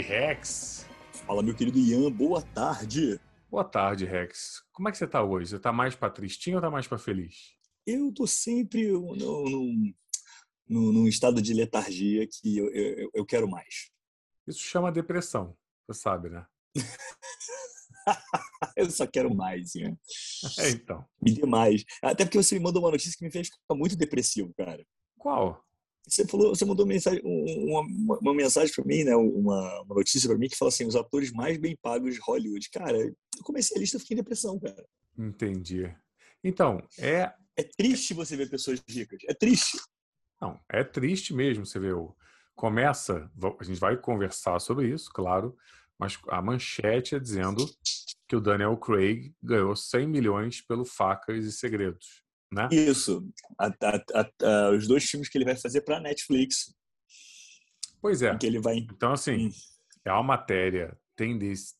Rex? Fala, meu querido Ian, boa tarde. Boa tarde, Rex. Como é que você tá hoje? Você tá mais pra tristinho ou tá mais pra feliz? Eu tô sempre num, num estado de letargia que eu, eu, eu quero mais. Isso chama depressão, você sabe, né? eu só quero mais, Ian. É, então. Me dê mais. Até porque você me mandou uma notícia que me fez ficar muito depressivo, cara. Qual? Você falou, você mandou mensagem, uma, uma mensagem para mim, né? Uma, uma notícia para mim que fala assim, os atores mais bem pagos de Hollywood. Cara, eu comecei a lista, eu fiquei em depressão, cara. Entendi. Então, é é triste você ver pessoas ricas. É triste. Não, é triste mesmo. Você vê, começa, a gente vai conversar sobre isso, claro, mas a manchete é dizendo que o Daniel Craig ganhou 100 milhões pelo Facas e Segredos né? Isso. A, a, a, os dois filmes que ele vai fazer para Netflix. Pois é. Que ele vai... Então, assim, hum. é uma matéria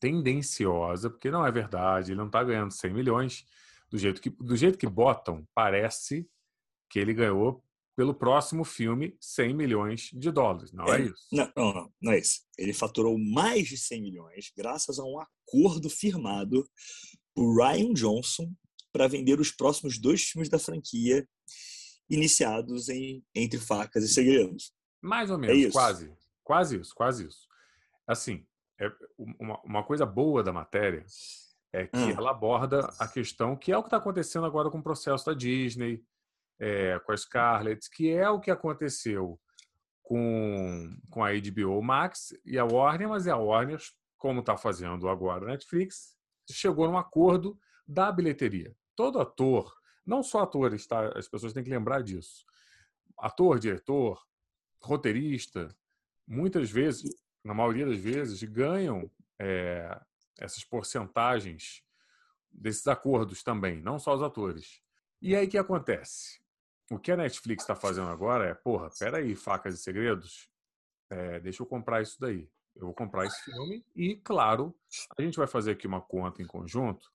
tendenciosa, porque não é verdade, ele não está ganhando 100 milhões. Do jeito, que, do jeito que botam, parece que ele ganhou pelo próximo filme 100 milhões de dólares. Não é, é isso? Não, não, não, não é isso. Ele faturou mais de 100 milhões graças a um acordo firmado por Ryan Johnson para vender os próximos dois filmes da franquia iniciados em Entre Facas e Segredos. Mais ou é menos, é quase. Quase isso, quase isso. Assim, é uma, uma coisa boa da matéria é que ah. ela aborda a questão que é o que está acontecendo agora com o processo da Disney, é, com a Scarlett, que é o que aconteceu com, com a HBO Max e a Warner, mas é a Warner, como está fazendo agora a Netflix, chegou num acordo da bilheteria todo ator, não só atores, tá? As pessoas têm que lembrar disso. Ator, diretor, roteirista, muitas vezes, na maioria das vezes, ganham é, essas porcentagens desses acordos também, não só os atores. E aí o que acontece? O que a Netflix está fazendo agora é, porra, peraí, facas e segredos, é, deixa eu comprar isso daí. Eu vou comprar esse filme e, claro, a gente vai fazer aqui uma conta em conjunto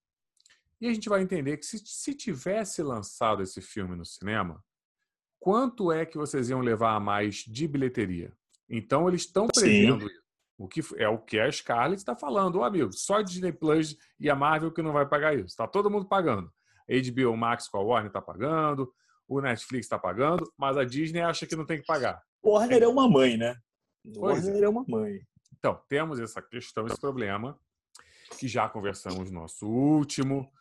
e a gente vai entender que se, se tivesse lançado esse filme no cinema, quanto é que vocês iam levar a mais de bilheteria? Então eles estão prevendo isso. O que é o que a Scarlett está falando, oh, amigo, só a Disney Plus e a Marvel que não vai pagar isso. Está todo mundo pagando. A HBO Max com a Warner está pagando, o Netflix está pagando, mas a Disney acha que não tem que pagar. Warner é uma mãe, né? Pois Warner é. é uma mãe. Então, temos essa questão, esse problema, que já conversamos no nosso último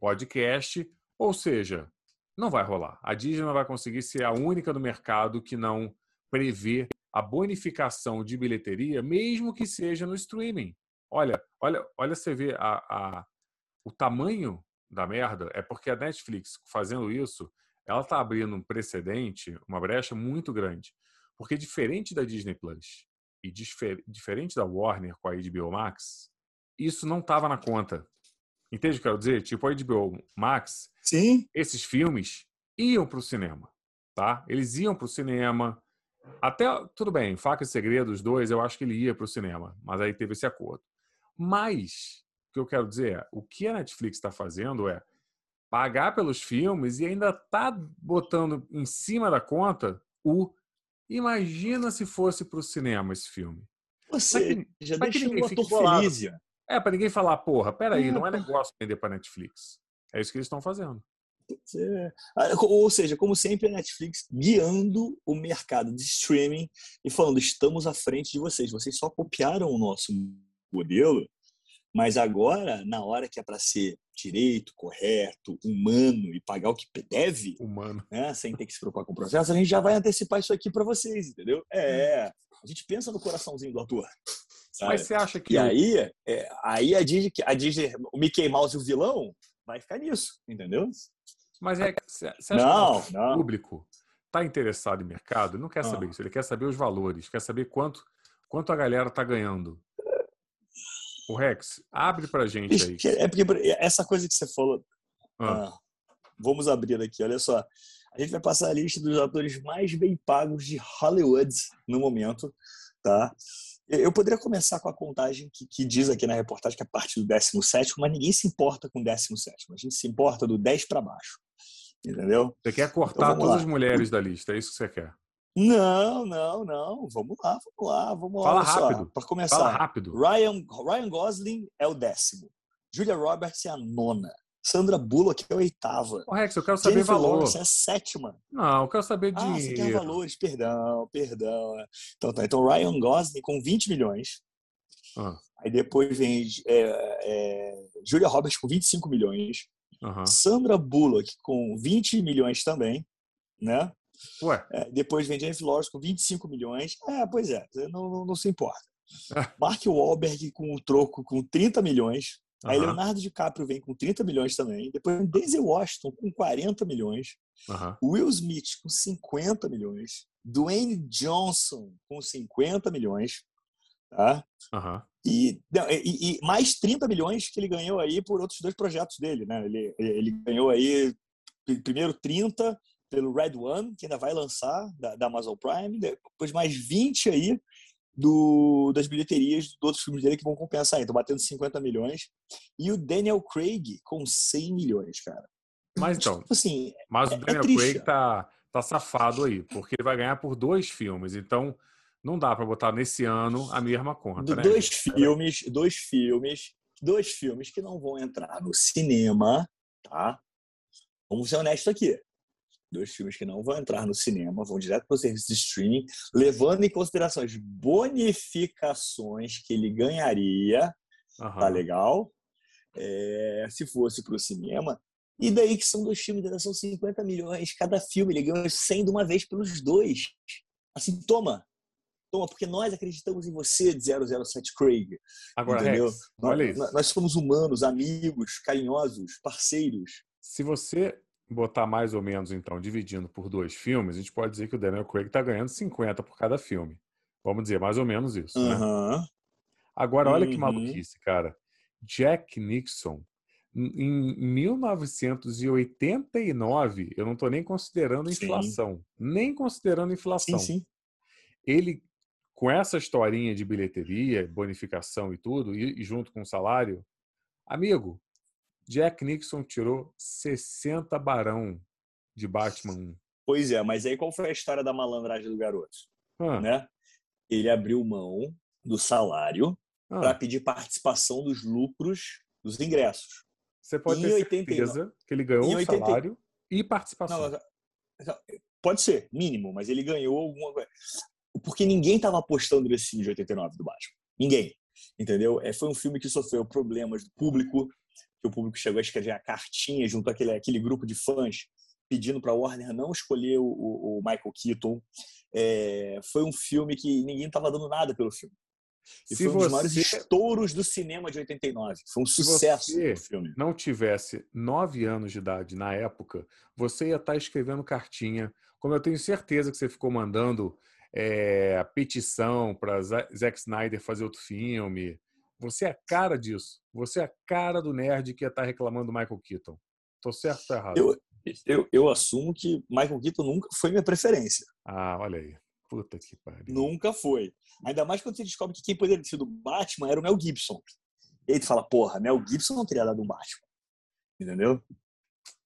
podcast, ou seja, não vai rolar. A Disney não vai conseguir ser a única no mercado que não prevê a bonificação de bilheteria, mesmo que seja no streaming. Olha, olha, olha, você vê a, a, o tamanho da merda é porque a Netflix fazendo isso, ela está abrindo um precedente, uma brecha muito grande, porque diferente da Disney Plus e difer, diferente da Warner com a HBO Max, isso não estava na conta. Entende o que eu quero dizer? Tipo, a HBO Max, Sim. esses filmes iam para o cinema, tá? Eles iam para o cinema. Até, tudo bem, Faca e Segredos 2, eu acho que ele ia para o cinema, mas aí teve esse acordo. Mas, o que eu quero dizer é, o que a Netflix está fazendo é pagar pelos filmes e ainda tá botando em cima da conta o imagina se fosse para o cinema esse filme. Você já deixou o ator feliz, é, para ninguém falar, porra, peraí, não é negócio vender para Netflix. É isso que eles estão fazendo. É. Ah, ou seja, como sempre, a Netflix guiando o mercado de streaming e falando: estamos à frente de vocês. Vocês só copiaram o nosso modelo, mas agora, na hora que é para ser direito, correto, humano e pagar o que deve, humano. Né, sem ter que se preocupar com o processo, a gente já vai antecipar isso aqui para vocês, entendeu? É, a gente pensa no coraçãozinho do ator. Sabe? Mas você acha que. E aí, é, aí a Disney, a Disney, o Mickey Mouse e o vilão vai ficar nisso, entendeu? Mas é você acha não, que o público está interessado em mercado? Não quer saber isso, ele quer saber os valores, quer saber quanto, quanto a galera está ganhando. O Rex, abre pra gente aí. É porque essa coisa que você falou. Ah. Ah, vamos abrir aqui, olha só. A gente vai passar a lista dos atores mais bem pagos de Hollywood no momento, tá? Eu poderia começar com a contagem que, que, diz aqui na reportagem que é parte do 17, mas ninguém se importa com o 17. A gente se importa do 10 para baixo. Entendeu? Você quer cortar então, todas lá. as mulheres da lista, é isso que você quer? Não, não, não. Vamos lá, vamos lá, vamos Fala lá. rápido. Para começar. Fala rápido. Ryan, Ryan Gosling é o décimo. Julia Roberts é a nona. Sandra Bullock é a oitava. Ô, Rex, eu quero saber Jennifer valor. Lawrence é a sétima. Não, eu quero saber Ah, você quer valores, perdão, perdão. Então tá, então Ryan Gosling com 20 milhões. Ah, Aí depois vem é, é, Julia Roberts com 25 milhões. aham. Sandra Bullock com 20 milhões também, né? Ué, É, depois vem Jennifer Lawrence com 25 milhões. É, pois é, não, não, não se importa. Mark Wahlberg com o troco com 30 milhões. Aí aham, Leonardo DiCaprio vem com 30 milhões também. Depois Denzel Washington com 40 milhões. aham. Will Smith com 50 milhões. Dwayne Johnson com 50 milhões. Tá? aham. E, e- e mais 30 milhões que ele ganhou aí por outros dois projetos dele, né? Ele, ele ganhou aí pr- primeiro 30 pelo Red One, que ainda vai lançar da, da Amazon Prime, depois mais 20 aí do, das bilheterias de outros filmes dele que vão compensar. Então, batendo 50 milhões. E o Daniel Craig com 100 milhões, cara. Mas então, Tipo assim, mas é- o é Daniel triste. Craig tá, tá safado aí, porque ele vai ganhar por dois filmes. Então, não dá pra botar nesse ano a mesma conta, do- né? dois filmes, dois filmes, dois filmes que não vão entrar no cinema, tá? Vamos ser honestos aqui. Dois filmes que não vão entrar no cinema, vão direto para o serviço de streaming, levando em consideração as bonificações que ele ganharia, tá Aham. legal? É, se fosse para o cinema. E daí que são dois filmes, são 50 milhões cada filme, ele ganhou 100 de uma vez pelos dois. Assim, toma, toma, porque nós acreditamos em você, de 007 Craig. Agora, entendeu? Rex, nós- Nós somos humanos, amigos, carinhosos, parceiros. Se você botar mais ou menos, então, dividindo por dois filmes, a gente pode dizer que o Daniel Craig tá ganhando 50 por cada filme. Vamos dizer, mais ou menos isso, né? Aham. Agora, olha que Uhum. maluquice, cara. Jack Nixon, em 1989, eu não estou nem considerando Sim. inflação, nem considerando inflação. Sim, sim. Ele, com essa historinha de bilheteria, bonificação e tudo, e, e junto com o salário, amigo, Jack Nixon tirou 60 barão de Batman 1. Pois é, mas aí qual foi a história da malandragem do garoto? Ah, Né? Ele abriu mão do salário ah, para pedir participação dos lucros dos ingressos. você pode em ter 89 certeza que ele ganhou o 80 salário e participação. Não, pode ser, mínimo, mas ele ganhou alguma coisa. Porque ninguém estava apostando nesse filme de 89 do Batman. Ninguém. Entendeu? É, foi um filme que sofreu problemas do público, que o público chegou a escrever a cartinha junto àquele aquele grupo de fãs pedindo para Warner não escolher o, o- Michael Keaton. É, foi um filme que ninguém estava dando nada pelo filme. E Se foi um dos maiores você- estouros do cinema de 89. Foi um Se sucesso o filme. não tivesse nove anos de idade na época, você ia estar escrevendo cartinha. Como eu tenho certeza que você ficou mandando é, petição para Zack Snyder fazer outro filme. Você é a cara disso. Você é a cara do nerd que ia estar reclamando do Michael Keaton. Tô certo ou tô errado? Eu, eu, eu assumo que Michael Keaton nunca foi minha preferência. Ah, olha aí. Puta que pariu. Nunca foi. Ainda mais quando você descobre que quem poderia ter sido o Batman era o Mel Gibson. E aí tu fala, porra, Mel Gibson não teria dado um Batman. Entendeu?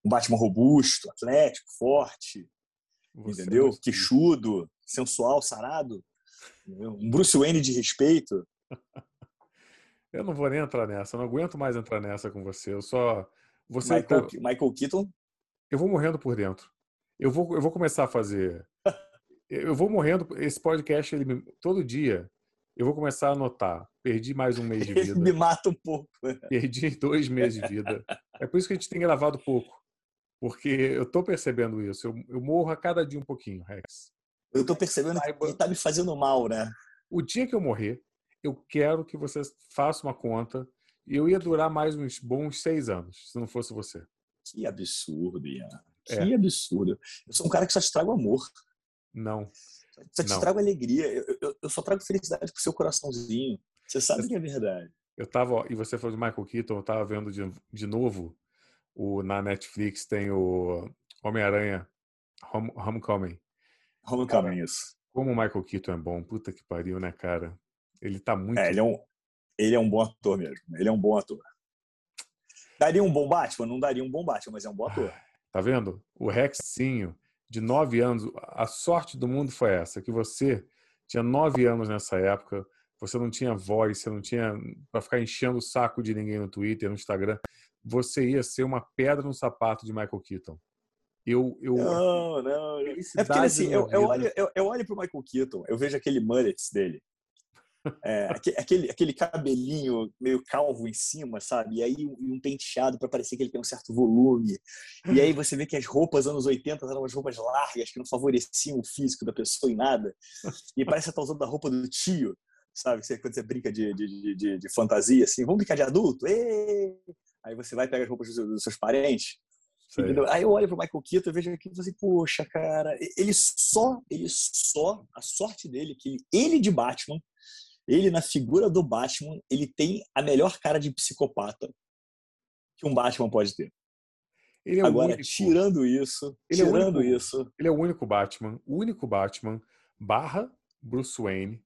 Um Batman robusto, atlético, forte, Você entendeu? não- Queixudo, sensual, sarado. entendeu? Um Bruce Wayne de respeito. Eu não vou nem entrar nessa. Eu não aguento mais entrar nessa com você. Eu só. Você tá- Michael, Michael Keaton, eu vou morrendo por dentro. Eu vou, eu vou começar a fazer. Eu vou morrendo. Esse podcast, ele, me- todo dia, eu vou começar a anotar. Perdi mais um mês de ele me vida. mata um pouco. Perdi dois meses de vida. É por isso que a gente tem gravado pouco. Porque eu tô percebendo isso. Eu, eu morro a cada dia um pouquinho, Rex. Eu tô percebendo que ele tá me fazendo mal, né? O dia que eu morrer, eu quero que você faça uma conta. E eu ia durar mais uns bons seis anos, se não fosse você. Que absurdo, Ian. Que É. absurdo. Eu sou um cara que só te trago amor. Não. Só te Não. trago alegria. Eu, eu- eu só trago felicidade pro seu coraçãozinho. Você sabe que é verdade. Eu tava, ó, e você falou de Michael Keaton, eu tava vendo de, de novo o, na Netflix tem o Homem-Aranha Home, Homecoming. Homecoming, isso. Como o Michael Keaton é bom, puta que pariu, né, cara? Ele tá muito. É, ele é, um, ele é um bom ator mesmo. Ele é um bom ator. Daria um bom Batman? Não daria um bom Batman, mas é um bom ator. Tá vendo? O Rexinho, de nove anos, a sorte do mundo foi essa, que você tinha nove anos nessa época, você não tinha voz, você não tinha para ficar enchendo o saco de ninguém no Twitter, no Instagram, você ia ser uma pedra no sapato de Michael Keaton. Eu, eu, não, não. É porque assim, eu, eu, olho, eu, eu olho pro Michael Keaton, eu vejo aquele mullets dele. É, aquele, aquele cabelinho meio calvo em cima, sabe? E aí um, um penteado para parecer que ele tem um certo volume. E aí você vê que as roupas anos 80 eram umas roupas largas que não favoreciam o físico da pessoa em nada. E parece que tá usando a roupa do tio, sabe? Quando você brinca de, de, de, de fantasia, assim, vamos brincar de adulto? Êêê! Aí você vai pegar as roupas dos seus parentes. Aí eu olho pro Michael Keaton e vejo aqui e falo assim, poxa, cara, ele só, ele só, a sorte dele, é que ele de Batman, ele na figura do Batman, ele tem a melhor cara de psicopata que um Batman pode ter. É Agora, tirando isso, ele tirando é único, isso. Ele é o único Batman, o único Batman barra Bruce Wayne,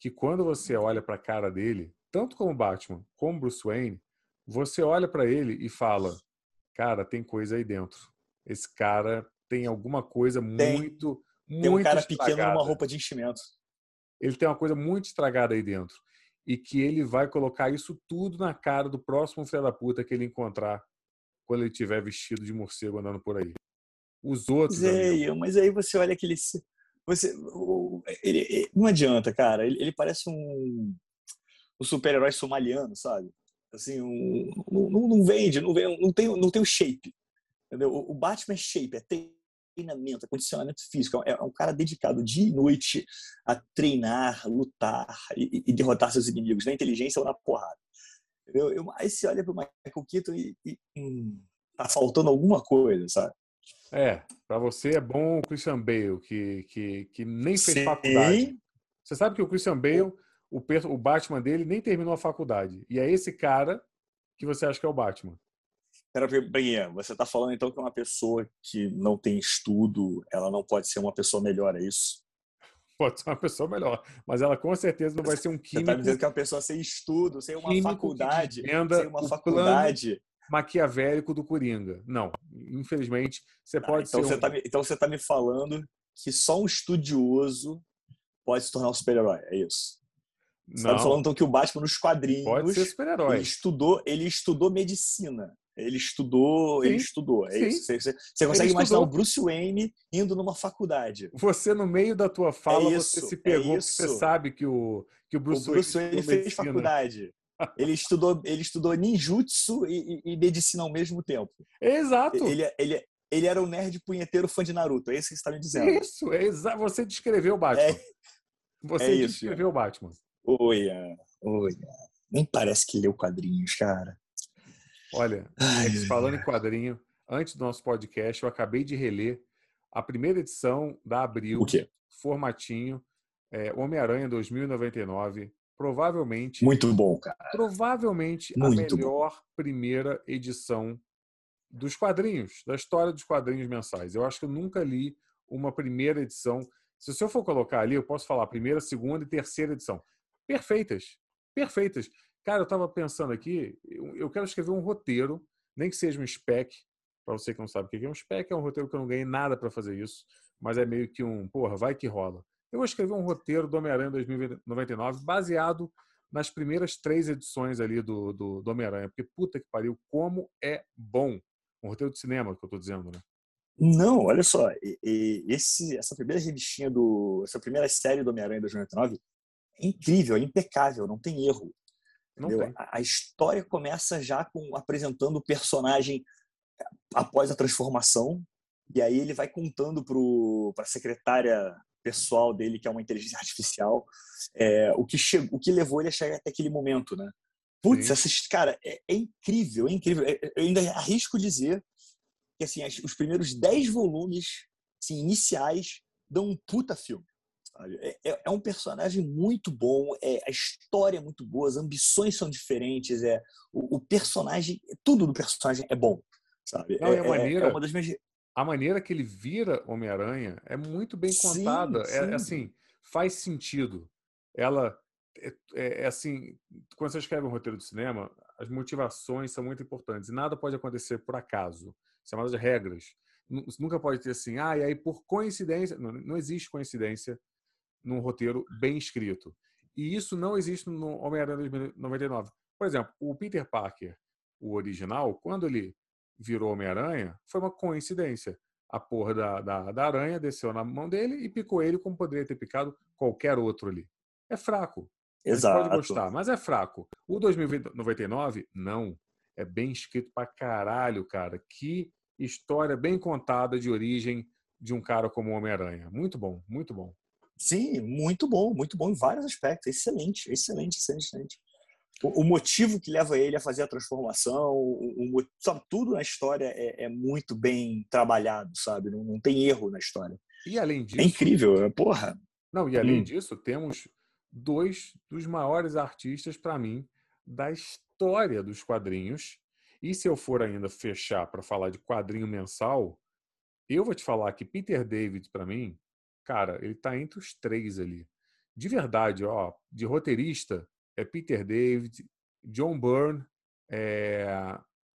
que quando você olha para a cara dele, tanto como Batman como Bruce Wayne, você olha para ele e fala: cara, tem coisa aí dentro. Esse cara tem alguma coisa tem, muito, muito Tem um cara estragada. pequeno numa roupa de enchimento. Ele tem uma coisa muito estragada aí dentro. E que ele vai colocar isso tudo na cara do próximo filho da puta que ele encontrar quando ele estiver vestido de morcego andando por aí. Os outros. É, mas aí você olha aquele. Você, ele, ele, não adianta, cara. Ele, ele parece um, um super-herói somaliano, sabe? Assim, um, não, não, vende, não, vende, não, tem, não tem o shape. Entendeu? O Batman é shape, é treinamento, é condicionamento físico. É, é um cara dedicado dia e noite a treinar, lutar e, e derrotar seus inimigos, na inteligência ou na porrada. Entendeu? Eu, aí você olha para o Michael Keaton e, e hum, tá faltando alguma coisa, sabe? É, para você é bom o Christian Bale, que, que, que nem fez Sim. faculdade. Você sabe que o Christian Bale o, o Batman dele nem terminou a faculdade. E é esse cara que você acha que é o Batman. Pera, Breguinha, você está falando então que uma pessoa que não tem estudo, ela não pode ser uma pessoa melhor, é isso? Pode ser uma pessoa melhor, mas ela com certeza não vai ser um químico. Você está dizendo que é uma pessoa sem estudo, sem uma faculdade, sem uma faculdade maquiavélico do Coringa. Não, infelizmente, você pode então ser. Você um... tá me, então você está me falando que só um estudioso pode se tornar um super-herói, é isso? Você tá falando então que o Batman nos quadrinhos. Pode ser super-herói. Ele estudou, ele estudou medicina. Ele estudou, Sim. ele estudou. É isso. Você, você, você consegue imaginar o Bruce Wayne indo numa faculdade. Você, no meio da tua fala, é você se pegou, é você sabe que o, que o Bruce, o Bruce Wayne, Wayne fez medicina. faculdade. ele estudou, ele estudou ninjutsu e, e, e, medicina ao mesmo tempo. Exato. Ele, ele, ele era um nerd punheteiro fã de Naruto. É isso que você está me dizendo. Isso, é exato. Você descreveu o Batman. É, você é descreveu o Batman. Oi, oi. Nem parece que leu quadrinhos, cara. Olha, Ai, falando em quadrinho, antes do nosso podcast, eu acabei de reler a primeira edição da Abril, formatinho, é, Homem-Aranha 2099. Provavelmente. Muito bom, cara. Provavelmente Muito a melhor bom. primeira edição dos quadrinhos, da história dos quadrinhos mensais. Eu acho que eu nunca li uma primeira edição. Se o senhor for colocar ali, eu posso falar primeira, segunda e terceira edição perfeitas. Perfeitas. Cara, eu estava pensando aqui, eu quero escrever um roteiro, nem que seja um spec, para você que não sabe o que é um spec, é um roteiro que eu não ganhei nada para fazer isso, mas é meio que um, porra, vai que rola. Eu vou escrever um roteiro do Homem-Aranha 2099 baseado nas primeiras três edições ali do, do, do Homem-Aranha, porque puta que pariu, como é bom. Um roteiro de cinema que eu estou dizendo, né? Não, olha só, esse, essa primeira revistinha do. Essa primeira série do Homem-Aranha 2099 incrível, é impecável, não tem erro. Tem. A, a história começa já com apresentando o personagem eh, após a transformação, e aí ele vai contando para a secretária pessoal dele, que é uma inteligência artificial, é, o, que chegou, o que levou ele a chegar até aquele momento, né? Putz, essa, cara, é, é, incrível, é incrível. Eu ainda arrisco dizer que assim, os primeiros 10 volumes assim, iniciais dão um puta filme. É, é, é, um personagem muito bom, é, a história é muito boa, as ambições são diferentes, é o, o personagem, tudo do personagem é bom, sabe? Não, é, a é, maneira, é uma das minhas... A maneira que ele vira Homem-Aranha é muito bem contada, sim, sim. é assim, faz sentido. Ela é, é, assim, quando você escreve um roteiro de cinema, as motivações são muito importantes e nada pode acontecer por acaso. Chamadas regras. nunca pode ter assim, ah, e aí por coincidência. Não, não existe coincidência num roteiro bem escrito. E isso não existe no Homem-Aranha 2099. Por exemplo, o Peter Parker, o original, quando ele virou Homem-Aranha, foi uma coincidência. A porra da, da, da, aranha desceu na mão dele e picou ele como poderia ter picado qualquer outro ali. É fraco. Exato. Pode gostar, mas é fraco. O 2099, não. É bem escrito pra caralho, cara. Que história bem contada de origem de um cara como o Homem-Aranha. Muito bom, muito bom. Sim, muito bom, muito bom em vários aspectos. Excelente, excelente, excelente. excelente. O, o motivo que leva ele a fazer a transformação, o, o sabe, tudo na história é, é, muito bem trabalhado, sabe? Não, não, tem erro na história. E além é disso. É incrível, é, porra. Não, e além hum. disso, temos dois dos maiores artistas, para mim, da história dos quadrinhos. E se eu for ainda fechar para falar de quadrinho mensal, eu vou te falar que Peter David, para mim, cara, ele tá entre os três ali. De verdade, ó, de roteirista, é Peter David, John Byrne, é...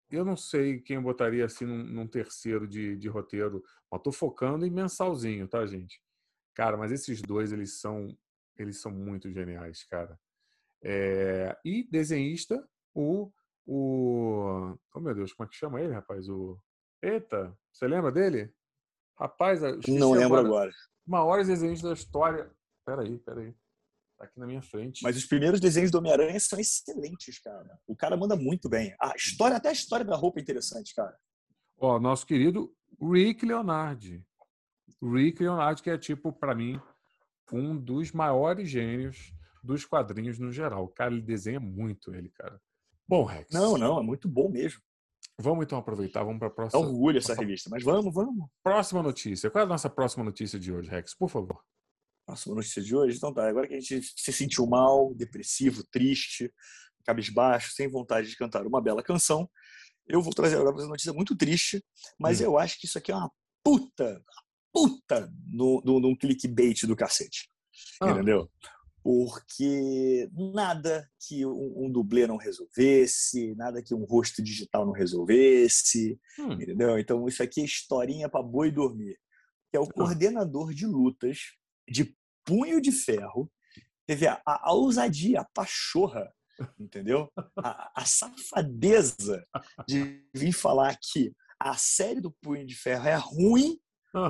eu não sei quem eu botaria assim num, num terceiro de, de roteiro, mas tô focando em mensalzinho, tá, gente? Cara, mas esses dois, eles são eles são muito geniais, cara. É, e desenhista, o, o. Oh, meu Deus, como é que chama ele, rapaz? O. Eita, você lembra dele? Rapaz, não lembro agora. agora. Maiores desenhistas da história. Peraí, peraí. Tá aqui na minha frente. Mas os primeiros desenhos do Homem-Aranha são excelentes, cara. O cara manda muito bem. A história, até a história da roupa é interessante, cara. Ó, nosso querido Rick Leonardi. Rick Leonardi, que é tipo, para mim, um dos maiores gênios dos quadrinhos no geral. O cara, ele desenha muito ele, cara. Bom, Rex. Não, não, é muito bom mesmo. Vamos então aproveitar, vamos para a próxima. É orgulho essa revista, mas vamos, vamos. Próxima notícia. Qual é a nossa próxima notícia de hoje, Rex? Por favor. Próxima notícia de hoje? Então tá, agora que a gente se sentiu mal, depressivo, triste, cabisbaixo, sem vontade de cantar uma bela canção, eu vou trazer agora uma notícia muito triste, mas hum. eu acho que isso aqui é uma puta, puta no, no, num clickbait do cacete. Ah. Entendeu? Porque nada que um, um, dublê não resolvesse, nada que um rosto digital não resolvesse, hum. entendeu? Então isso aqui é historinha para boi dormir. Que é o ah. coordenador de lutas de punho de ferro, teve a, a ousadia, a pachorra, entendeu? A, a safadeza de vir falar que a série do Punho de Ferro é ruim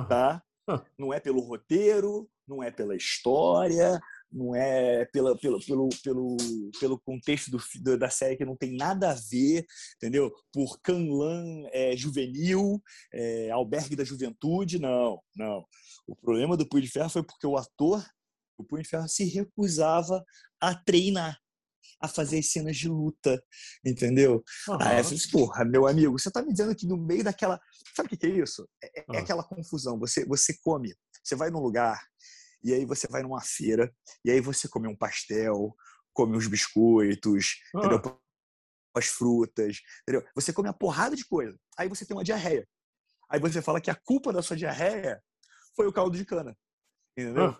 tá? Não é pelo roteiro, não é pela história, não é pela, pelo, pelo, pelo, pelo contexto do, da série que não tem nada a ver, entendeu? Por Canlan é, juvenil, é, albergue da juventude, não, não. O problema do Punho de Ferro foi porque o ator, o Punho de Ferro, se recusava a treinar a fazer as cenas de luta, entendeu? Uhum. Aí eu falei, assim, porra, meu amigo, você tá me dizendo que no meio daquela. Sabe o que é isso? É, é, uhum. aquela confusão. Você, você come, você vai num lugar, e aí você vai numa feira, e aí você come um pastel, come uns biscoitos, uhum. entendeu? as frutas, entendeu? Você come uma porrada de coisa. Aí você tem uma diarreia. Aí você fala que a culpa da sua diarreia foi o caldo de cana. Entendeu?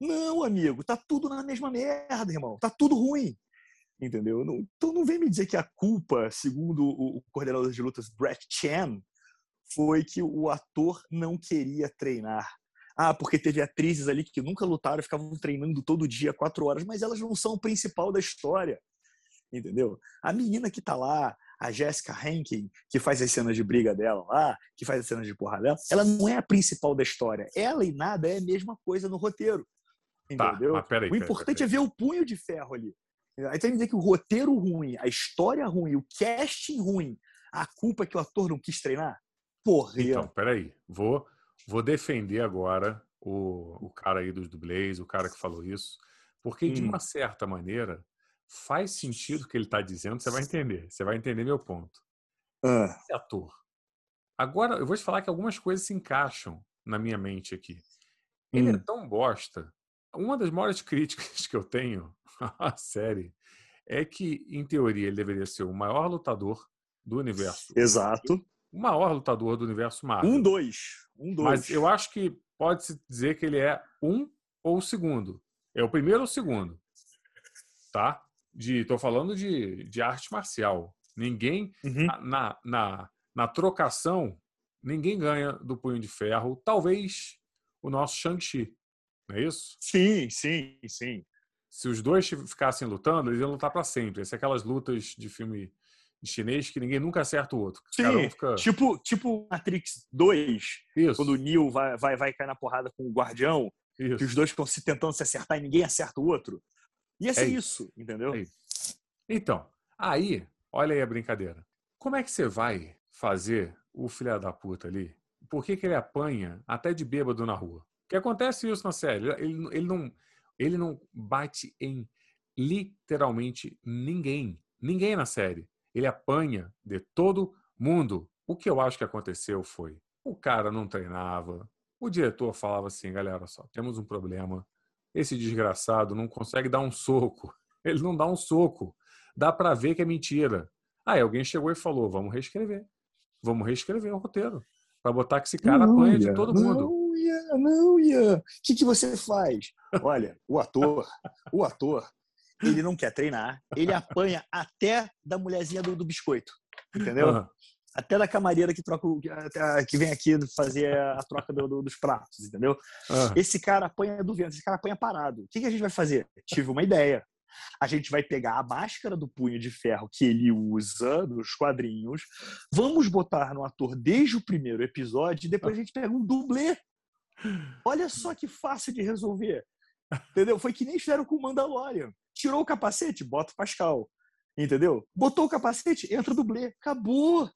Não, amigo, tá tudo na mesma merda, irmão. Tá tudo ruim entendeu? Não, então não vem me dizer que a culpa, segundo o, o coordenador de lutas Brett Chan, foi que o ator não queria treinar. Ah, porque teve atrizes ali que nunca lutaram, ficavam treinando todo dia, quatro horas, mas elas não são o principal da história, entendeu? A menina que tá lá, a Jessica Henkin, que faz as cenas de briga dela lá, que faz as cenas de porra dela, ela não é a principal da história. Ela e nada é a mesma coisa no roteiro. Tá, entendeu? Tá, peraí, o importante peraí, peraí. é ver o punho de ferro ali. Aí tem que dizer que o roteiro ruim, a história ruim, o casting ruim, a culpa é que o ator não quis treinar? Porra. Então, peraí. Vou, vou defender agora o, o cara aí dos dublês, o cara que falou isso, porque hum. de uma certa maneira faz sentido o que ele está dizendo, você vai entender. Você vai entender meu ponto. Ah. Esse ator. Agora, eu vou te falar que algumas coisas se encaixam na minha mente aqui. Ele é hum. é tão bosta. Uma das maiores críticas que eu tenho a série é que, em teoria, ele deveria ser o maior lutador do universo. Exato. O maior lutador do universo Marvel. Um, dois. Um, dois. Mas eu acho que pode-se dizer que ele é um ou o segundo. É o primeiro ou o segundo. Tá? De, tô falando de, de arte marcial. Ninguém, uhum. na, na, na trocação, ninguém ganha do Punho de Ferro. Talvez o nosso Shang-Chi, não é isso? Sim, sim, sim. Se os dois ficassem lutando, eles iam lutar para sempre. Essas aquelas lutas de filme chinês que ninguém nunca acerta o outro. Sim, fica... tipo, tipo Matrix 2, Isso. quando o Neo vai, vai, vai cair na porrada com o Guardião, isso. que os dois ficam se tentando se acertar e ninguém acerta o outro. Ia ser é isso. isso, entendeu? É isso. Então, aí, olha aí a brincadeira. Como é que você vai fazer o filho da puta ali? Por que, que ele apanha até de bêbado na rua? Que acontece isso na série. Ele, ele, não, ele não bate em literalmente ninguém. Ninguém na série. Ele apanha de todo mundo. O que eu acho que aconteceu foi: o cara não treinava, o diretor falava assim, galera, só temos um problema. Esse desgraçado não consegue dar um soco. Ele não dá um soco. Dá para ver que é mentira. Aí alguém chegou e falou: vamos reescrever. Vamos reescrever o roteiro. Para botar que esse cara não, apanha de todo mundo. Não, Ian, não, Ian. O que, que você faz? Olha, o ator, o ator, ele não quer treinar, ele apanha até da mulherzinha do, do biscoito. Entendeu? Uhum até da camareira que troca que vem aqui fazer a troca do, do, dos pratos, entendeu? Uhum. Esse cara apanha do vento, esse cara apanha parado. O que, que a gente vai fazer? Tive uma ideia. A gente vai pegar a máscara do punho de ferro que ele usa nos quadrinhos, vamos botar no ator desde o primeiro episódio e depois a gente pega um dublê. Olha só que fácil de resolver. Entendeu? Foi que nem fizeram com o Mandalorian. Tirou o capacete, bota o Pascal. Entendeu? Botou o capacete, entra o dublê. Acabou.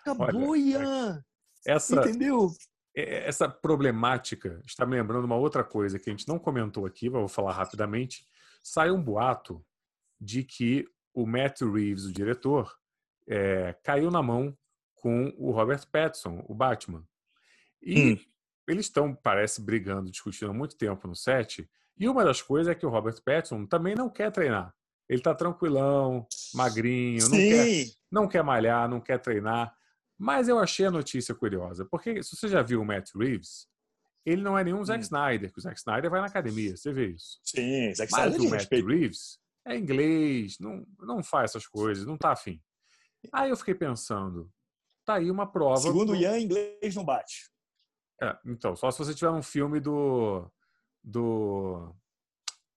Acabou, Olha, Ian. Essa, Entendeu? Essa problemática está me lembrando uma outra coisa que a gente não comentou aqui, vou falar rapidamente. Saiu um boato de que o Matt Reeves, o diretor, é, caiu na mão com o Robert Pattinson, o Batman. E hum. eles estão, parece, brigando, discutindo há muito tempo no set. E uma das coisas é que o Robert Pattinson também não quer treinar. Ele está tranquilão, magrinho, não quer, não quer malhar, não quer treinar. Mas eu achei a notícia curiosa, porque se você já viu o Matt Reeves, ele não é nenhum Zack hum. Snyder, que o Zack Snyder vai na academia, você vê isso. Sim, Zack Snyder. Mas o Matt respeito. Reeves é inglês, não, não faz essas coisas, não tá afim. Aí eu fiquei pensando, tá aí uma prova. Segundo o Ian, inglês não bate. É, então, só se você tiver um filme do. Do.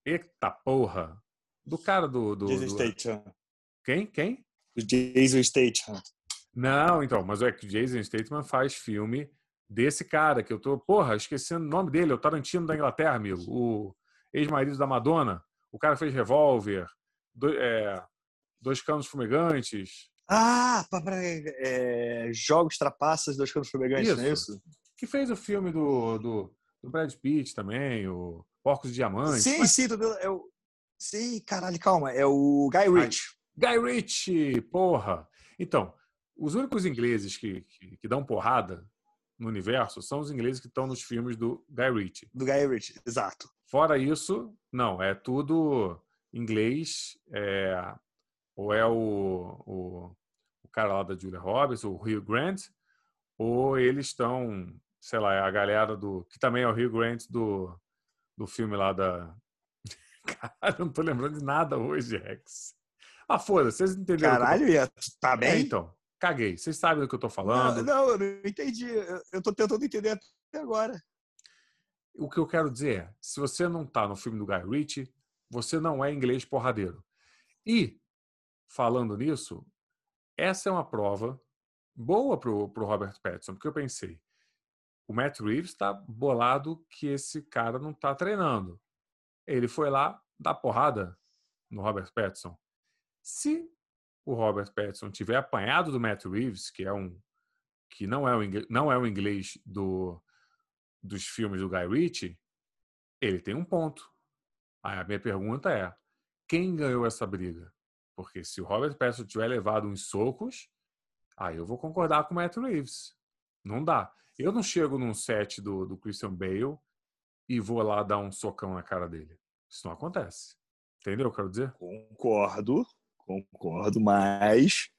Eita porra! Do cara do. do Jason do... Statham. Quem? Quem? O Jason Statham. Não, então, mas é que Jason Statham faz filme desse cara que eu tô, porra, esquecendo o nome dele, é o Tarantino da Inglaterra, amigo, o ex-marido da Madonna, o cara fez Revolver, do, é, Dois Canos Fumegantes. Ah, é, Jogos Trapaças, Dois Canos Fumegantes, isso. não é isso? Que fez o filme do, do, do Brad Pitt também, o Porcos de Diamante. Sim, mas... sim, é o... sim, caralho, calma, é o Guy Ritchie. Guy Ritchie, porra! Então, os únicos ingleses que, que, que, dão porrada no universo são os ingleses que estão nos filmes do Guy Ritchie. Do Guy Ritchie, exato. Fora isso, não, é tudo inglês, é, ou é o, o, o, cara lá da Julia Roberts, o Hugh Grant, ou eles estão, sei lá, é a galera do. que também é o Hugh Grant do, do filme lá da. Cara, não tô lembrando de nada hoje, Rex. Ah, foda-se, vocês entenderam? Caralho, tô... tá bem? É, então caguei. Vocês sabem do que eu tô falando. Não, não eu não entendi. Eu tô tentando entender até agora. O que eu quero dizer é, se você não tá no filme do Guy Ritchie, você não é inglês porradeiro. E, falando nisso, essa é uma prova boa pro, pro Robert Pattinson, porque eu pensei, o Matt Reeves está bolado que esse cara não está treinando. Ele foi lá dar porrada no Robert Pattinson. Se o Robert Pattinson tiver apanhado do Matt Reeves, que é um que não é o inglês, não é o inglês do dos filmes do Guy Ritchie, ele tem um ponto. Aí a minha pergunta é: quem ganhou essa briga? Porque se o Robert Pattinson tiver levado uns socos, aí eu vou concordar com o Matt Reeves. Não dá. Eu não chego num set do, do Christian Bale e vou lá dar um socão na cara dele. Isso não acontece. Entendeu o que eu quero dizer? Concordo, Concordo, mas.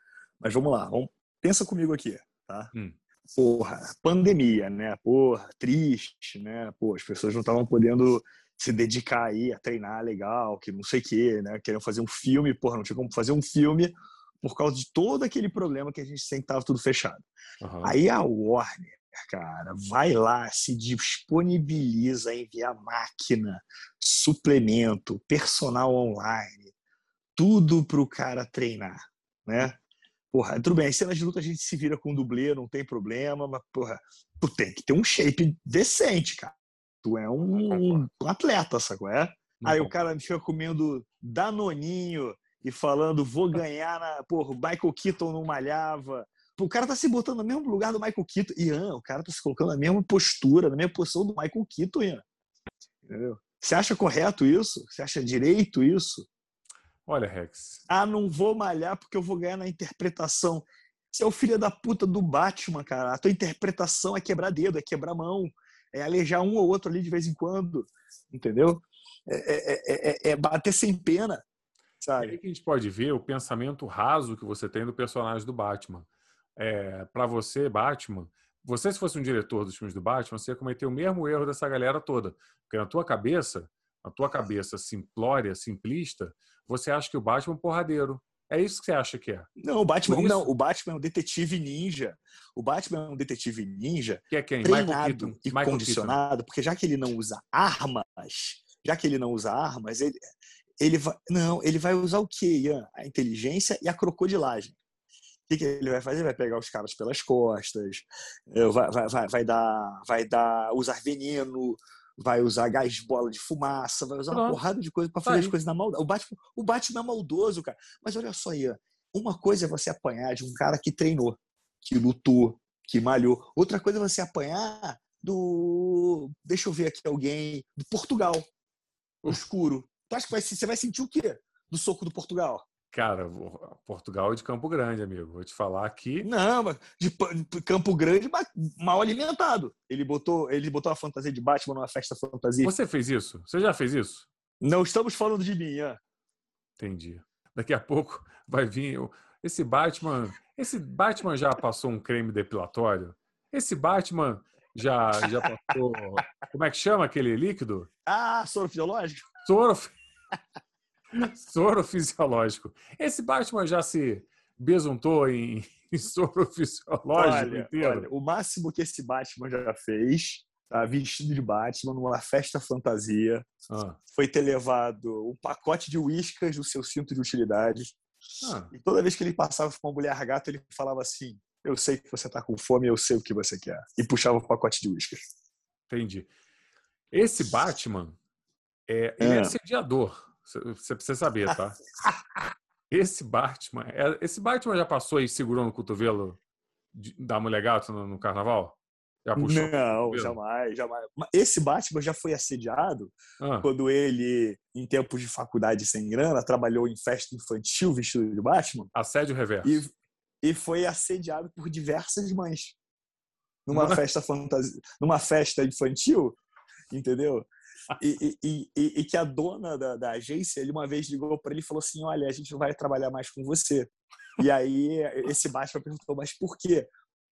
Mas vamos lá, vamos, pensa comigo aqui, tá? Hum. Porra, pandemia, né? Porra, triste, né? Pô, as pessoas não estavam podendo se dedicar aí a treinar legal, que não sei o quê, né? Queriam fazer um filme, porra, não tinha como fazer um filme por causa de todo aquele problema que a gente sempre estava tudo fechado. Uhum. Aí a Warner, cara, vai lá, se disponibiliza a enviar máquina, suplemento, personal online, tudo para o cara treinar, né? Porra, tudo bem, as cenas de luta a gente se vira com dublê, não tem problema, mas, porra, tu tem que ter um shape decente, cara. Tu é um, um atleta, sacou? É? Aí o cara fica comendo danoninho e falando, vou ganhar na. Porra, o Michael Keaton não malhava. O cara tá se botando no mesmo lugar do Michael Keaton. Ian, o cara tá se colocando na mesma postura, na mesma posição do Michael Keaton, Ian. Entendeu? Você acha correto isso? Você acha direito isso? Olha, Rex. Ah, não vou malhar porque eu vou ganhar na interpretação. Você é o filho da puta do Batman, cara. A tua interpretação é quebrar dedo, é quebrar mão, é alejar um ou outro ali de vez em quando. Entendeu? É, é, é, é bater sem pena. Sabe? Aí que a gente pode ver o pensamento raso que você tem do personagem do Batman. É, para você, Batman, você se fosse um diretor dos filmes do Batman, você ia cometer o mesmo erro dessa galera toda. Porque na tua cabeça, na tua cabeça simplória, simplista, você acha que o Batman é um porradeiro. É isso que você acha que é? Não, o Batman, não, o Batman é um detetive ninja. O Batman é um detetive ninja que é quem? treinado e Michael condicionado, Keaton. porque já que ele não usa armas, já que ele não usa armas, ele, ele vai, não, ele vai usar o quê, Ian? A inteligência e a crocodilagem. O que, que, ele vai fazer? Vai pegar os caras pelas costas, eh, vai, vai, vai, vai dar, vai dar, usar veneno, vai usar gás bola de fumaça, vai usar uma porrada de coisa para fazer as coisas na maldade. O Batman, o Batman é maldoso, cara. Mas olha só, Ian, uma coisa é você apanhar de um cara que treinou, que lutou, que malhou. Outra coisa é você apanhar do. Deixa eu ver aqui alguém. Do Portugal. Escuro. Tu acha que vai, você vai sentir o quê? Do soco do Portugal? Cara, Portugal é de Campo Grande, amigo. Vou te falar aqui. Não, mas de Campo Grande, mal alimentado. Ele botou, ele botou a fantasia de Batman numa festa fantasia. Você fez isso? Você já fez isso? Não estamos falando de mim, é. Entendi. Daqui a pouco vai vir esse Batman. Esse Batman já passou um creme depilatório? Esse Batman já já passou. Como é que chama aquele líquido? Ah, soro fisiológico. Soro, soro fisiológico. Esse Batman já se besuntou em, em soro fisiológico olha, inteiro? Olha, o máximo que esse Batman já fez, tá, vestido de Batman, numa festa fantasia, ah. foi ter levado um pacote de uíscas no seu cinto de utilidade. Ah. E toda vez que ele passava com uma mulher gata, ele falava assim: Eu sei que você está com fome, eu sei o que você quer. E puxava o um pacote de uíscas. Entendi. Esse Batman, é, ele é, é assediador. Você precisa saber, tá? Esse Batman, é, esse Batman já passou e segurou no cotovelo da mulher gato no, no carnaval? Já puxou? Não, jamais, jamais. Esse Batman já foi assediado ah. quando ele, em tempos de faculdade sem grana, trabalhou em festa infantil vestido de Batman. Assédio reverso. E, e foi assediado por diversas mães. Numa Não. festa fantasia, numa festa infantil, entendeu? E, e, e, e, que a dona da, da, agência, ele uma vez ligou para ele e falou assim: Olha, a gente não vai trabalhar mais com você. E aí esse Batman perguntou: Mas por quê?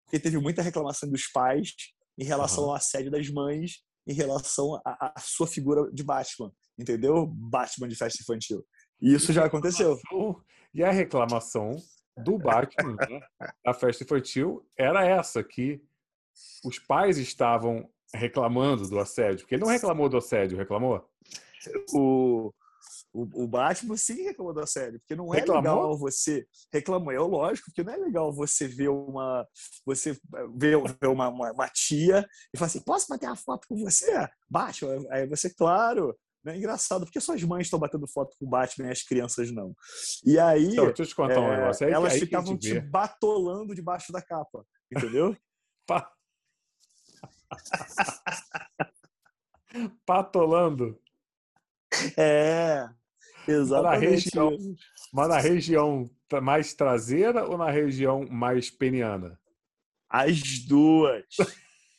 Porque teve muita reclamação dos pais em relação uhum. ao assédio das mães, em relação à sua figura de Batman, entendeu? Batman de festa infantil. E isso já aconteceu. E a reclamação do Batman né, da festa infantil era essa: que os pais estavam reclamando do assédio? Porque ele não reclamou do assédio, reclamou? O, o, o Batman sim reclamou do assédio, porque não é reclamou? legal você reclamou, é lógico, porque não é legal você ver uma você ver, ver uma, uma, uma, tia e falar assim, posso bater uma foto com você? Batman, aí você, claro, é engraçado, porque suas mães estão batendo foto com o Batman e as crianças não. E aí. Então, deixa eu te contar é, um negócio. Aí, elas aí ficavam te batolando debaixo da capa, entendeu? Patolando. É, exatamente. Na, região, mas na região mais traseira ou na região mais peniana? As duas.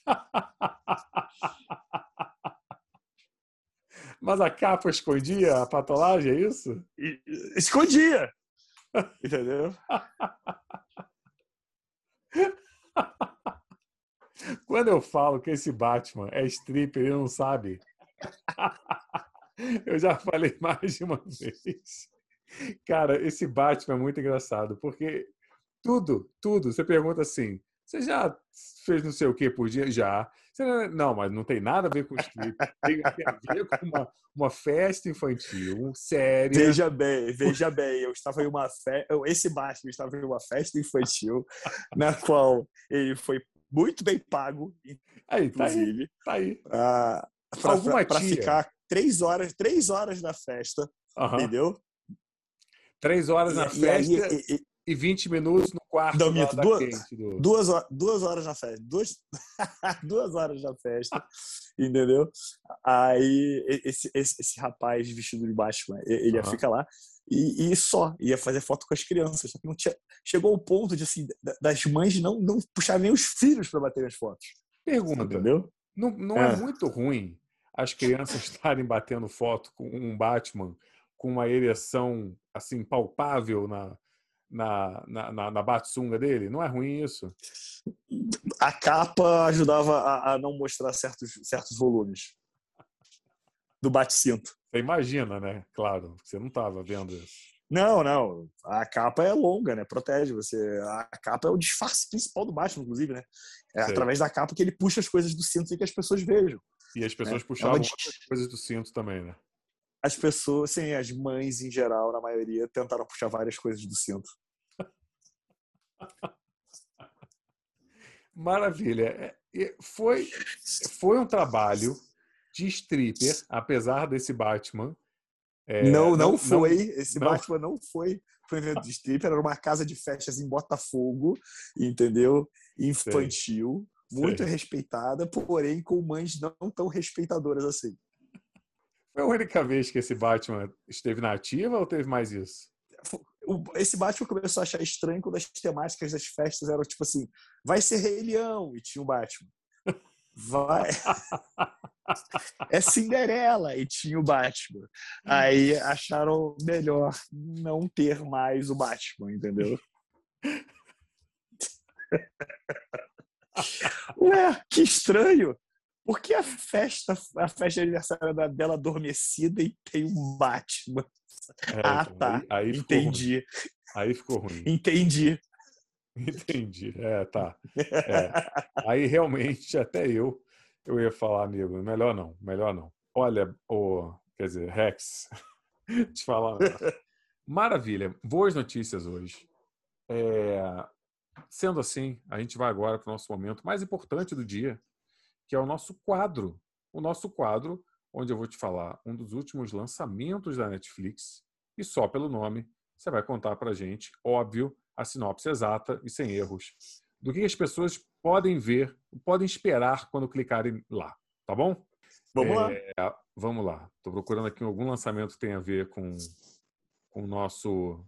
mas a capa escondia a patolagem, é isso? Escondia. Entendeu? Quando eu falo que esse Batman é stripper, ele não sabe. eu já falei mais de uma vez. Cara, esse Batman é muito engraçado, porque tudo, tudo, você pergunta assim, você já fez não sei o que por dia? Já. Você, não, mas não tem nada a ver com strip. Tem, tem a ver com uma, uma festa infantil, séria. Veja bem, veja bem, eu estava em uma festa, esse Batman estava em uma festa infantil, na qual ele foi muito bem pago, aí, inclusive. Tá aí. Tá aí. Para ficar três horas, três horas na festa, entendeu? Três horas na e, festa e, aí, e, e 20 minutos no quarto Não, mito, duas, do... duas, duas horas na festa. Duas, duas horas na festa, entendeu? Aí esse, esse, esse, rapaz vestido de Batman, ele uhum. ia ficar lá e, e, só, ia fazer foto com as crianças. Não tinha, chegou ao ponto de, assim, das mães não, não puxarem nem os filhos para bater as fotos. Pergunta, entendeu? Não, não é. é muito ruim as crianças estarem batendo foto com um Batman com uma ereção assim palpável na, na, na, na, na Batsunga dele? Não é ruim isso? A capa ajudava a, a não mostrar certos, certos volumes do bate-cinto. Você imagina, né? Claro, você não estava vendo isso. Não, não. A capa é longa, né? Protege você. A capa é o disfarce principal do Batman, inclusive, né? É Sei. através da capa que ele puxa as coisas do cinto e que as pessoas vejam. E as pessoas é. puxavam uma... coisas do cinto também, né? As pessoas, sim, as mães em geral, na maioria, tentaram puxar várias coisas do cinto. Maravilha. É, foi, foi um trabalho de stripper, apesar desse Batman. É, não, não, não, foi. Não, Esse não. Batman não foi foi um evento de stripper, era uma casa de festas em Botafogo, entendeu? Infantil, Sei. muito Sei. respeitada, porém com mães não tão respeitadoras assim. Foi a única vez que esse Batman esteve na ativa ou teve mais isso? esse Batman começou a achar estranho quando as temáticas das festas eram tipo assim: vai ser Rei Leão, e tinha o Batman. Vai. é Cinderela, e tinha o Batman. Aí acharam melhor não ter mais o Batman, entendeu? Ué, que estranho! Por que a festa, a festa de aniversário da Bela Adormecida e tem um Batman? É, ah, então, tá. Aí, aí Entendi. Ruim. Aí ficou ruim. Entendi. Entendi. É, tá. É. Aí realmente, até eu, eu ia falar, amigo, melhor não, melhor não. Olha, o, quer dizer, Rex, te falar. Maravilha, boas notícias hoje. É, sendo assim, a gente vai agora para o nosso momento mais importante do dia, que é o nosso quadro. O nosso quadro, onde eu vou te falar um dos últimos lançamentos da Netflix, e só pelo nome você vai contar para a gente, óbvio, a sinopse exata e sem erros, do que as pessoas podem ver, podem esperar quando clicarem lá, tá bom? Vamos é, lá. Vamos lá. Estou procurando aqui algum lançamento que tenha a ver com, com o nosso.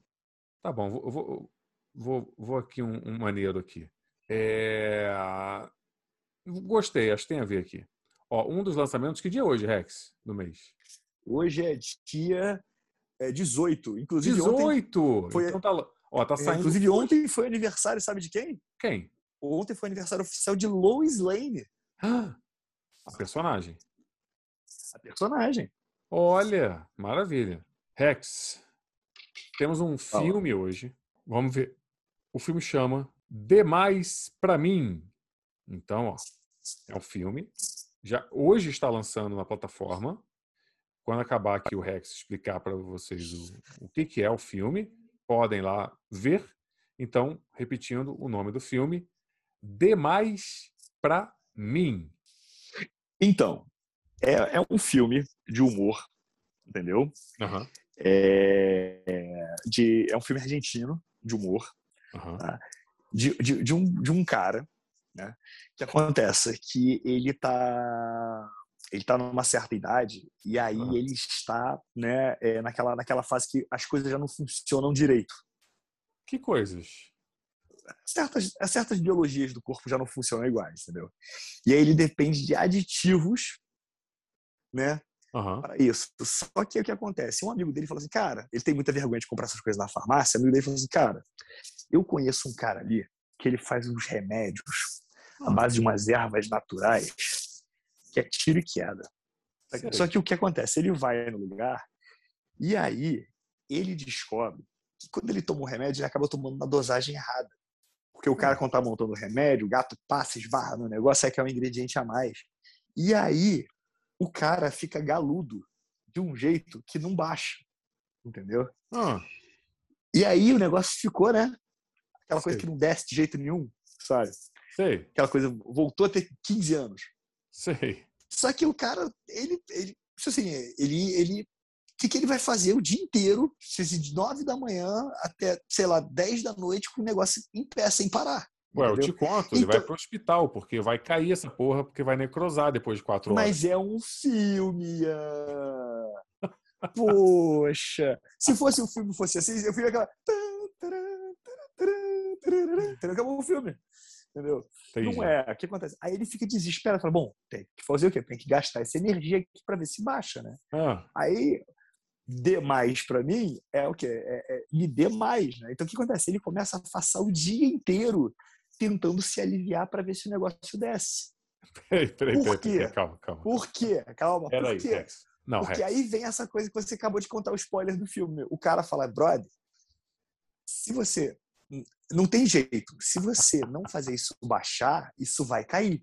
Tá bom, vou, vou, vou, vou aqui um, um maneiro aqui. É... Gostei, acho que tem a ver aqui. Ó, um dos lançamentos, que dia é hoje, Rex, do mês? Hoje é dia é, 18. Inclusive 18! Foi... Então tá, ó, tá é, saindo... Inclusive ontem foi aniversário, sabe de quem? Quem? Ontem foi aniversário oficial de Lois Lane. Ah, a personagem. A personagem. Olha, maravilha. Rex, temos um filme hoje. Vamos ver. O filme chama Demais para mim. Então, ó, é um filme. Já hoje está lançando na plataforma. Quando acabar aqui o Rex explicar para vocês o, o que, que é o filme, podem lá ver. Então, repetindo o nome do filme, Demais para mim. Então, é, é, um filme de humor, entendeu? Uhum. É, de, é um filme argentino de humor, uhum. tá? de, de, de, um, de um cara né? que acontece que ele está ele está numa certa idade e aí uhum. ele está né, é, naquela, naquela fase que as coisas já não funcionam direito. Que coisas? Certas, certas biologias do corpo já não funcionam iguais, entendeu? E aí ele depende de aditivos, né? Uhum. Para isso. Só que o que acontece? Um amigo dele falou assim, cara, ele tem muita vergonha de comprar essas coisas na farmácia. Um amigo dele falou assim, cara, eu conheço um cara ali que ele faz uns remédios à base de umas ervas naturais que é tiro e queda. Só que o que acontece? Ele vai no lugar e aí ele descobre que quando ele toma o remédio, ele acaba tomando uma dosagem errada. Porque o cara, hum. quando tá montando o remédio, o gato passa, esbarra no negócio, é que é um ingrediente a mais. E aí, o cara fica galudo de um jeito que não baixa. Entendeu? Ah. E aí o negócio ficou, né? Aquela Sei. coisa que não desce de jeito nenhum, sabe? Sei. Aquela coisa voltou a ter 15 anos. Sei. Só que o cara, ele, ele assim, ele, ele, o que, que ele vai fazer o dia inteiro, de 9 da manhã até, sei lá, 10 da noite, com o negócio em pé, sem parar. Ué, eu te conto, ele vai então pro hospital, porque vai cair essa porra, porque vai necrosar depois de quatro horas. Mas é um filme. Uh... Poxa! Se fosse um filme, fosse assim, eu filme aquela. Acabou o filme. Entendeu? Entendi. Não é. O que acontece? Aí ele fica desesperado. Fala, bom, tem que fazer o quê? Tem que gastar essa energia aqui para ver se baixa, né? Ah. Aí, dê mais para mim é o quê? É, é, me dê mais, né? Então o que acontece? Ele começa a passar o dia inteiro tentando se aliviar para ver se o negócio desce. Peraí, peraí, Por quê? Peraí, calma, calma. Por quê? Calma, peraí, por quê? Rex. Não, Porque Rex. aí vem essa coisa que você acabou de contar o spoiler do filme. O cara fala, brother, se você. Não tem jeito. Se você não fazer isso baixar, isso vai cair.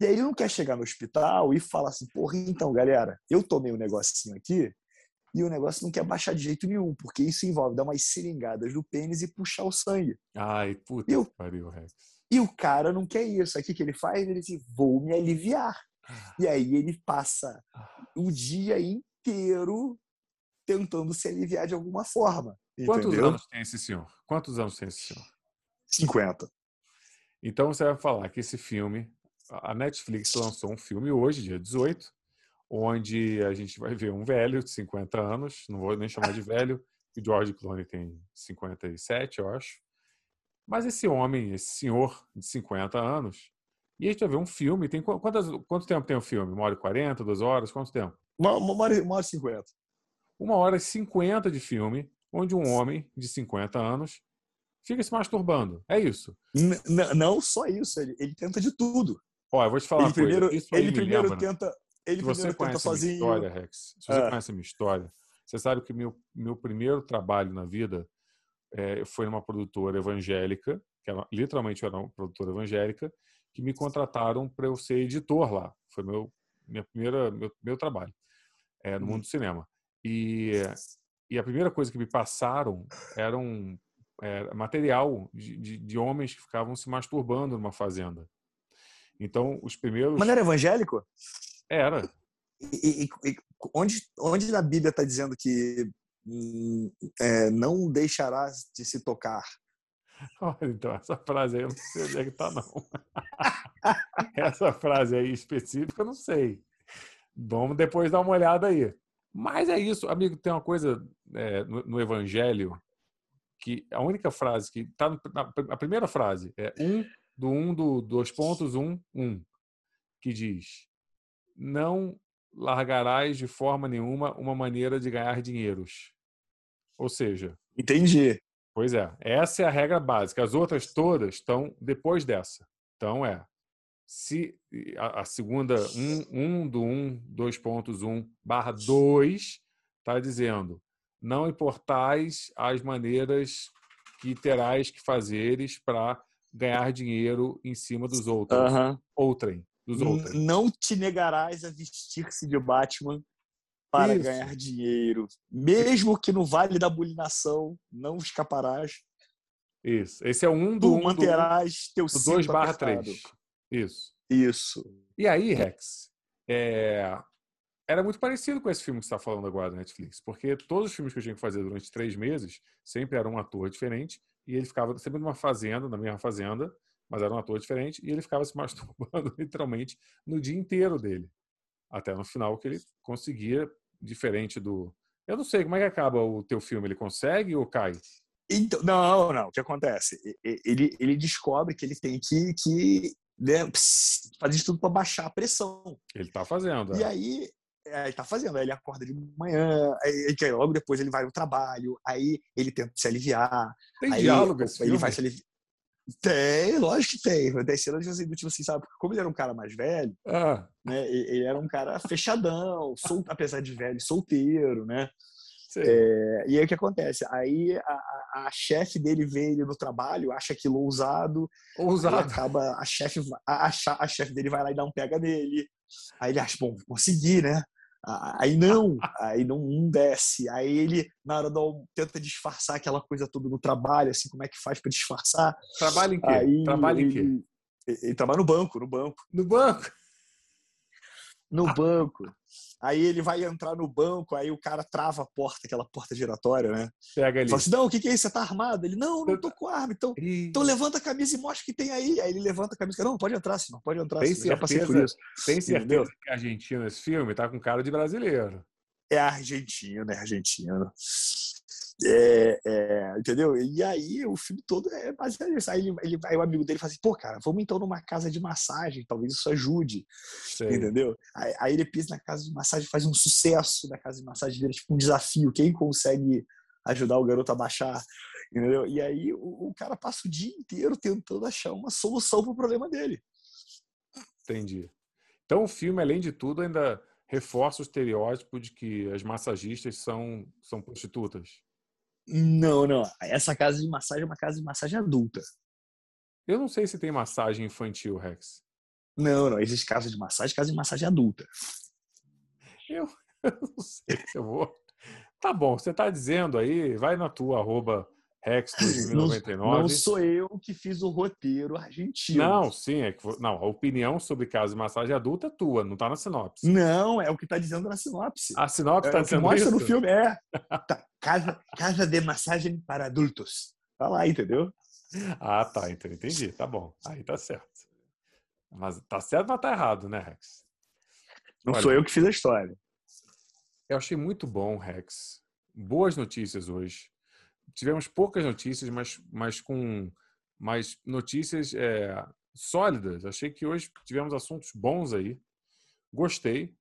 E aí ele não quer chegar no hospital e falar assim, porra, então, galera, eu tomei um negocinho aqui e o negócio não quer baixar de jeito nenhum, porque isso envolve dar umas seringadas no pênis e puxar o sangue. Ai, puta e que pariu, Rex. E o cara não quer isso. O que ele faz? Ele diz, vou me aliviar. Ah. E aí ele passa ah. o dia inteiro tentando se aliviar de alguma forma. Quantos entendeu? anos tem esse senhor? Quantos anos tem esse senhor? 50. Então você vai falar que esse filme, a Netflix lançou um filme hoje, dia 18, onde a gente vai ver um velho de 50 anos, não vou nem chamar de velho, o George Clooney tem 57, eu acho. Mas esse homem, esse senhor de 50 anos, e a gente vai ver um filme, tem quantas, quanto tempo tem o filme? Uma hora e quarenta, duas horas, quanto tempo? Uma, uma, hora, uma hora e cinquenta. Uma hora e cinquenta de filme, onde um homem de 50 anos fica se masturbando. É isso. N não só isso, ele, ele tenta de tudo. Olha, eu vou te falar ele uma coisa. Primeiro, ele primeiro lembra, tenta, ele se você conhece sozinho. história, Rex, se você é. conhece a minha história, você sabe que meu, meu primeiro trabalho na vida é, foi numa produtora evangélica, que era, literalmente era uma produtora evangélica, que me contrataram para eu ser editor lá. Foi meu minha primeira meu, meu trabalho é, no mundo do cinema. E, e a primeira coisa que me passaram era um é, material de, de, de homens que ficavam se masturbando numa fazenda. Então, os primeiros. Mas não era evangélico? Era. E, e, e onde, onde na Bíblia está dizendo que hum, é, não deixará de se tocar? Olha, então, essa frase aí eu não sei onde é que está, não. essa frase aí específica eu não sei. Vamos depois dar uma olhada aí. Mas é isso, amigo, tem uma coisa é, no, no, Evangelho que a única frase que está a primeira frase é um do um do dois pontos um um que diz não largarás de forma nenhuma uma maneira de ganhar dinheiros. Ou seja, entendi. Pois é, essa é a regra básica. As outras todas estão depois dessa. Então é se a, a segunda um, um do 1, 2.1 barra 2 está dizendo não importais as maneiras que terás que fazeres para ganhar dinheiro em cima dos outros. Uhum. Outrem dos outros. Não te negarás a vestir-se de Batman para Isso. ganhar dinheiro. Mesmo que no vale da bulinação não escaparás. Isso. Esse é um do. Tu um manterás do, teu do 2 barra 3. Isso. Isso. E aí, Rex, é... era muito parecido com esse filme que você está falando agora da Netflix, porque todos os filmes que eu tinha que fazer durante três meses sempre era um ator diferente e ele ficava sempre numa fazenda, na mesma fazenda, mas era um ator diferente, e ele ficava se masturbando literalmente no dia inteiro dele. Até no final que ele conseguia, diferente do. Eu não sei, como é que acaba o teu filme? Ele consegue ou cai? Então, não, não. O que acontece? Ele, ele descobre que ele tem que, que né, fazer de tudo para baixar a pressão. Ele está fazendo. E é. aí, é, ele está fazendo. Aí ele acorda de manhã, aí, aí, logo depois ele vai ao trabalho, aí ele tenta se aliviar. Tem aí, diálogo Ele vai se aliviar. Tem, lógico que tem. Tem cenas assim, do tipo assim, sabe? Como ele era um cara mais velho, ah. né? Ele era um cara fechadão, sol, apesar de velho, solteiro, né? É, e aí o que acontece? Aí a, a, chefe dele vê ele no trabalho, acha aquilo ousado. Ousado. Acaba, a chefe a, a, chefe dele vai lá e dá um pega nele. Aí ele acha, bom, consegui, né? Aí não, aí não, não, desce. Aí ele, na hora do tenta disfarçar aquela coisa toda no trabalho, assim, como é que faz para disfarçar? Trabalha em quê? Aí trabalha em quê? Ele, ele, trabalha no banco, no banco. No banco? No banco. Aí ele vai entrar no banco, aí o cara trava a porta, aquela porta giratória, né? Pega ali. Fala assim, não, o que, que é isso? Você tá armado? Ele, não, não tô com arma. Então, então levanta a camisa e mostra o que tem aí. Aí ele levanta a camisa. Não, pode entrar, senão pode entrar. Tem certeza, já por isso. Tem certeza Entendeu? que argentino esse filme tá com cara de brasileiro. É argentino, é argentino. É, é, entendeu? E aí o filme todo é baseado nisso. Aí, ele, ele, aí o amigo dele fala assim: pô, cara, vamos então numa casa de massagem, talvez isso ajude. Sei. Entendeu? Aí, aí, ele pisa na casa de massagem, faz um sucesso da casa de massagem dele, tipo um desafio. Quem consegue ajudar o garoto a baixar? Entendeu? E aí o, o cara passa o dia inteiro tentando achar uma solução para o problema dele. Entendi. Então o filme, além de tudo, ainda reforça o estereótipo de que as massagistas são, são prostitutas. Não, não. Essa casa de massagem é uma casa de massagem adulta. Eu não sei se tem massagem infantil, Rex. Não, não. Existe casa de massagem, casa de massagem adulta. Eu, eu não sei se eu vou. Tá bom, você tá dizendo aí, vai na tua arroba Rex 2099. Não, não sou eu que fiz o roteiro argentino. Não, sim, é que não, a opinião sobre casa de massagem adulta é tua, não tá na sinopse. Não, é o que tá dizendo na sinopse. A sinopse é, tá dizendo mostra isso? no filme é tá, casa, casa de massagem para adultos. Tá lá, entendeu? Ah, tá, então entendi, tá bom. Aí tá certo. Mas tá certo, mas tá errado, né, Rex? Não Olha, sou eu que fiz a história. Eu achei muito bom, Rex. Boas notícias hoje tivemos poucas notícias, mas, mas com mais notícias é, sólidas. Achei que hoje tivemos assuntos bons aí. Gostei.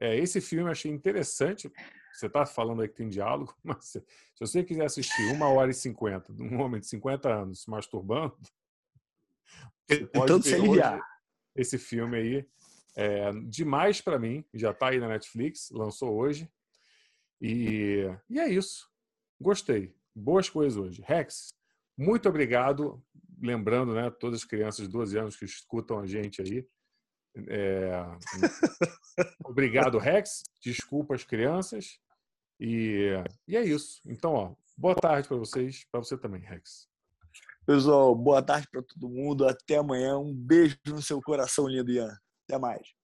É, esse filme achei interessante. Você está falando aí que tem diálogo, mas se você quiser assistir uma hora e cinquenta de um homem de 50 anos se masturbando, você pode se aliviar. Esse filme aí é demais para mim. Já está aí na Netflix, lançou hoje. E, e é isso. Gostei boas coisas hoje. Rex, muito obrigado. Lembrando, né, todas as crianças de 12 anos que escutam a gente aí. É... obrigado, Rex. Desculpa as crianças. E, e é isso. Então, ó, boa tarde para vocês, para você também, Rex. Pessoal, boa tarde para todo mundo. Até amanhã. Um beijo no seu coração lindo, Ian. Até mais.